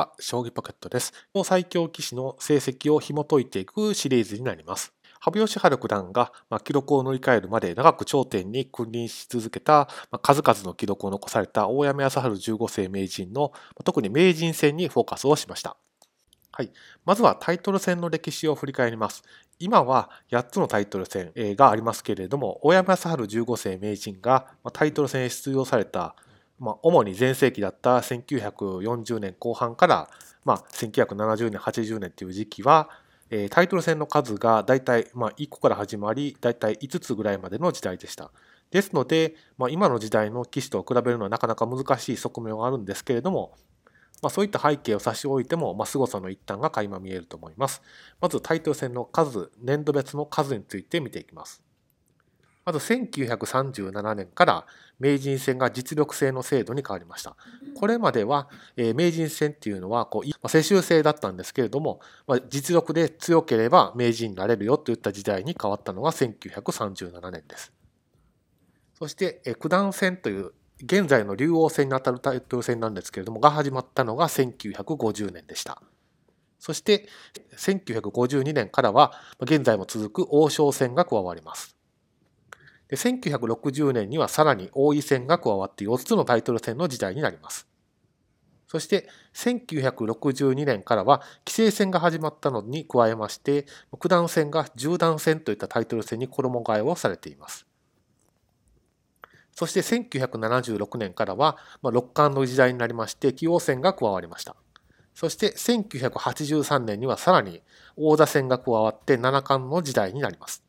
あ、将棋ポケットです。最強棋士の成績を紐解いていくシリーズになります。羽生善治九段が、ま記録を乗り換えるまで長く頂点に君臨し続けた、ま数々の記録を残された大山康晴15世名人の特に名人戦にフォーカスをしました。はい、まずはタイトル戦の歴史を振り返ります。今は8つのタイトル戦がありますけれども、大山康晴15世名人がタイトル戦へ出場されたまあ、主に全盛期だった1940年後半から、まあ、1970年80年という時期は、えー、タイトル戦の数が大体、まあ、1個から始まり大体5つぐらいまでの時代でした。ですので、まあ、今の時代の棋士と比べるのはなかなか難しい側面はあるんですけれども、まあ、そういった背景を差し置いても、まあ、凄さの一端が垣間見えると思います。まずタイトル戦の数、年度別の数について見ていきます。まず1937年から名人戦が実力制の制度に変わりました。これまでは、え名人戦っていうのはこう、まあ、世襲制だったんですけれども、まあ、実力で強ければ名人になれるよといった時代に変わったのが1937年です。そして、え九段戦という現在の竜王戦にあたるタイトル戦なんですけれどもが始まったのが1950年でした。そして1952年からは現在も続く王将戦が加わります。で1960年にはさらに王位戦が加わって4つのタイトル戦の時代になります。そして1962年からは棋聖戦が始まったのに加えまして九段戦が十段戦といったタイトル戦に衣替えをされています。そして1976年からは六冠の時代になりまして棋王戦が加わりました。そして1983年にはさらに王座戦が加わって七冠の時代になります。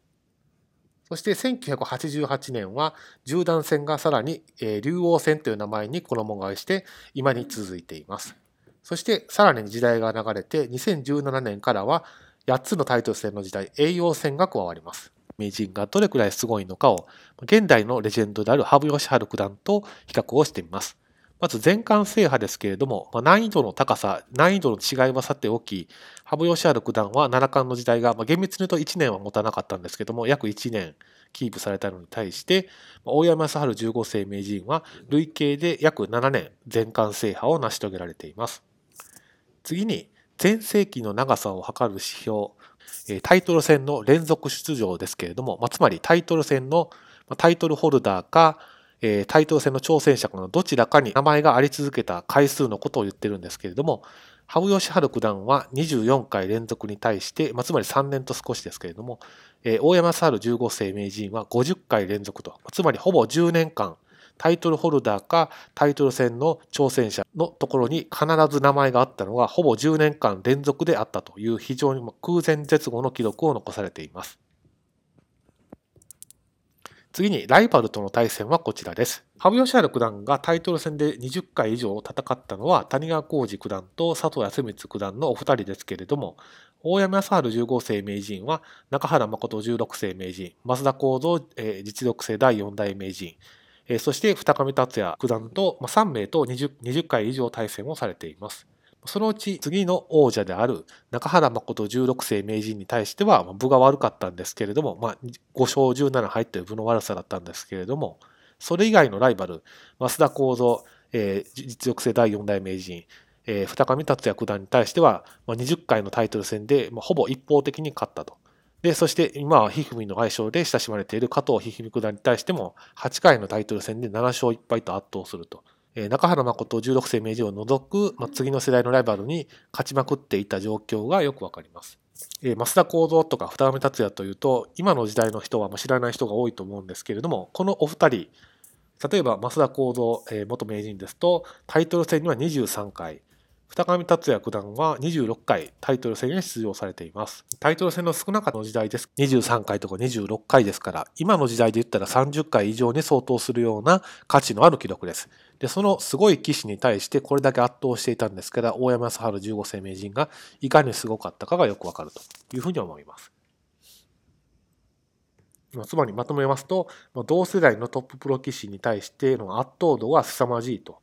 そして1988年は十段戦がさらに、え竜王戦という名前に衣替えして今に続いています。そしてさらに時代が流れて2017年からは8つのタイトル戦の時代栄養戦が加わります。名人がどれくらいすごいのかを現代のレジェンドである羽生善治九段と比較をしてみます。まず全冠制覇ですけれども、まあ、難易度の高さ、難易度の違いはさておき、羽生善治九段は七冠の時代が、まあ、厳密に言うと1年は持たなかったんですけども、約1年キープされたのに対して、大山康晴15世名人は累計で約7年全冠制覇を成し遂げられています。次に、全盛期の長さを測る指標、タイトル戦の連続出場ですけれども、まあ、つまりタイトル戦のタイトルホルダーか、えー、タイトル戦の挑戦者のどちらかに名前があり続けた回数のことを言ってるんですけれども、羽生善治九段は24回連続に対して、まあ、つまり3年と少しですけれども、えー、大山猿15世名人は50回連続と、つまりほぼ10年間、タイトルホルダーかタイトル戦の挑戦者のところに必ず名前があったのがほぼ10年間連続であったという非常に空前絶後の記録を残されています。次にライバルとの対戦はこちらです。羽生善治九段がタイトル戦で20回以上戦ったのは谷川浩司九段と佐藤康光九段のお二人ですけれども、大山康晴15世名人は中原誠16世名人、増田幸三、え実力生第4代名人、えそして二上達也九段と、ま3名と 20, 20回以上対戦をされています。そのうち次の王者である中原誠16世名人に対しては部が悪かったんですけれども、まあ、5勝17敗という部の悪さだったんですけれども、それ以外のライバル、増田幸三、えー、実力生第4代名人、えー、二上達也九段に対しては、まあ、20回のタイトル戦で、まあ、ほぼ一方的に勝ったと。で、そして今はひふみの愛称で親しまれている加藤ひふみ九段に対しても、8回のタイトル戦で7勝1敗と圧倒すると。中原誠16世名人を除く、まあ、次の世代のライバルに勝ちまくっていた状況がよくわかります。えー、増田幸三とか二上達也というと今の時代の人は知らない人が多いと思うんですけれどもこのお二人例えば増田幸三、えー、元名人ですとタイトル戦には23回二上達也九段は26回タイトル戦に出場されています。タイトル戦の少なかった時代です。23回とか26回ですから、今の時代で言ったら30回以上に相当するような価値のある記録です。で、そのすごい棋士に対してこれだけ圧倒していたんですから、大山康晴15世名人がいかにすごかったかがよくわかるというふうに思います。つまりまとめますと、同世代のトッププロ棋士に対しての圧倒度が凄まじいと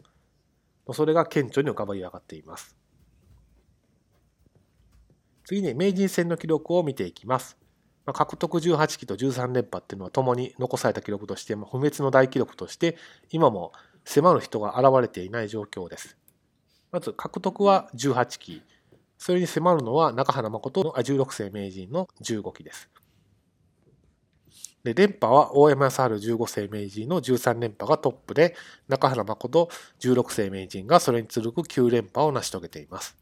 それが顕著に浮かび上がっています。次に名人戦の記録を見ていきます。ま獲得18期と13連覇っていうのは共に残された記録としてま不滅の大記録として今も迫る人が現れていない状況です。まず獲得は18期。それに迫るのは中原誠の16世名人の15期です。で連覇は大山康晴15世名人の13連覇がトップで、中原誠16世名人がそれに続く9連覇を成し遂げています。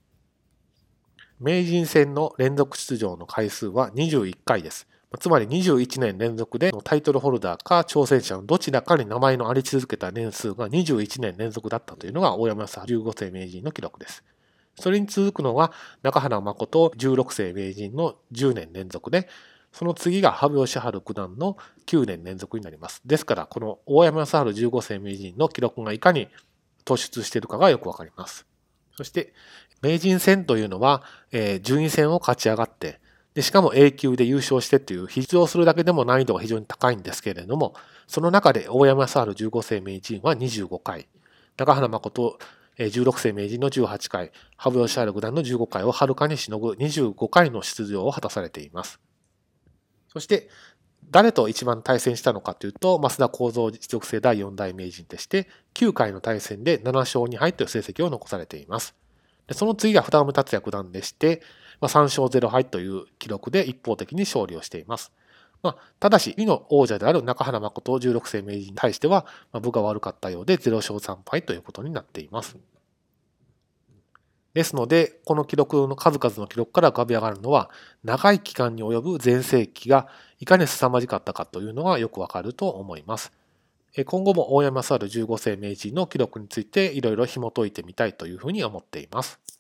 名人戦の連続出場の回数は21回です。つまり21年連続でタイトルホルダーか挑戦者のどちらかに名前のあり続けた年数が21年連続だったというのが大山康晴15世名人の記録です。それに続くのは中原誠16世名人の10年連続で、その次が羽生善治九段の9年連続になります。ですから、この大山康治15世名人の記録がいかに突出しているかがよくわかります。そして、名人戦というのは、えー、順位戦を勝ち上がって、でしかも A 級で優勝してっていう必要するだけでも難易度が非常に高いんですけれども、その中で大山康治15世名人は25回、中原誠16世名人の18回、羽生善治九段の15回をはるかにしのぐ25回の出場を果たされています。そして、誰と一番対戦したのかというと、増田幸三実力生第4代名人でして、9回の対戦で7勝2敗という成績を残されています。でその次が二目達也九段でして、まあ、3勝0敗という記録で一方的に勝利をしています。まあ、ただし、2の王者である中原誠16世名人に対しては、まあ、部が悪かったようで0勝3敗ということになっています。ですので、この記録の数々の記録から浮かび上がるのは、長い期間に及ぶ全盛期がいかに凄まじかったかというのがよくわかると思います。今後も大山猿15世名人の記録についていろいろ紐解いてみたいというふうに思っています。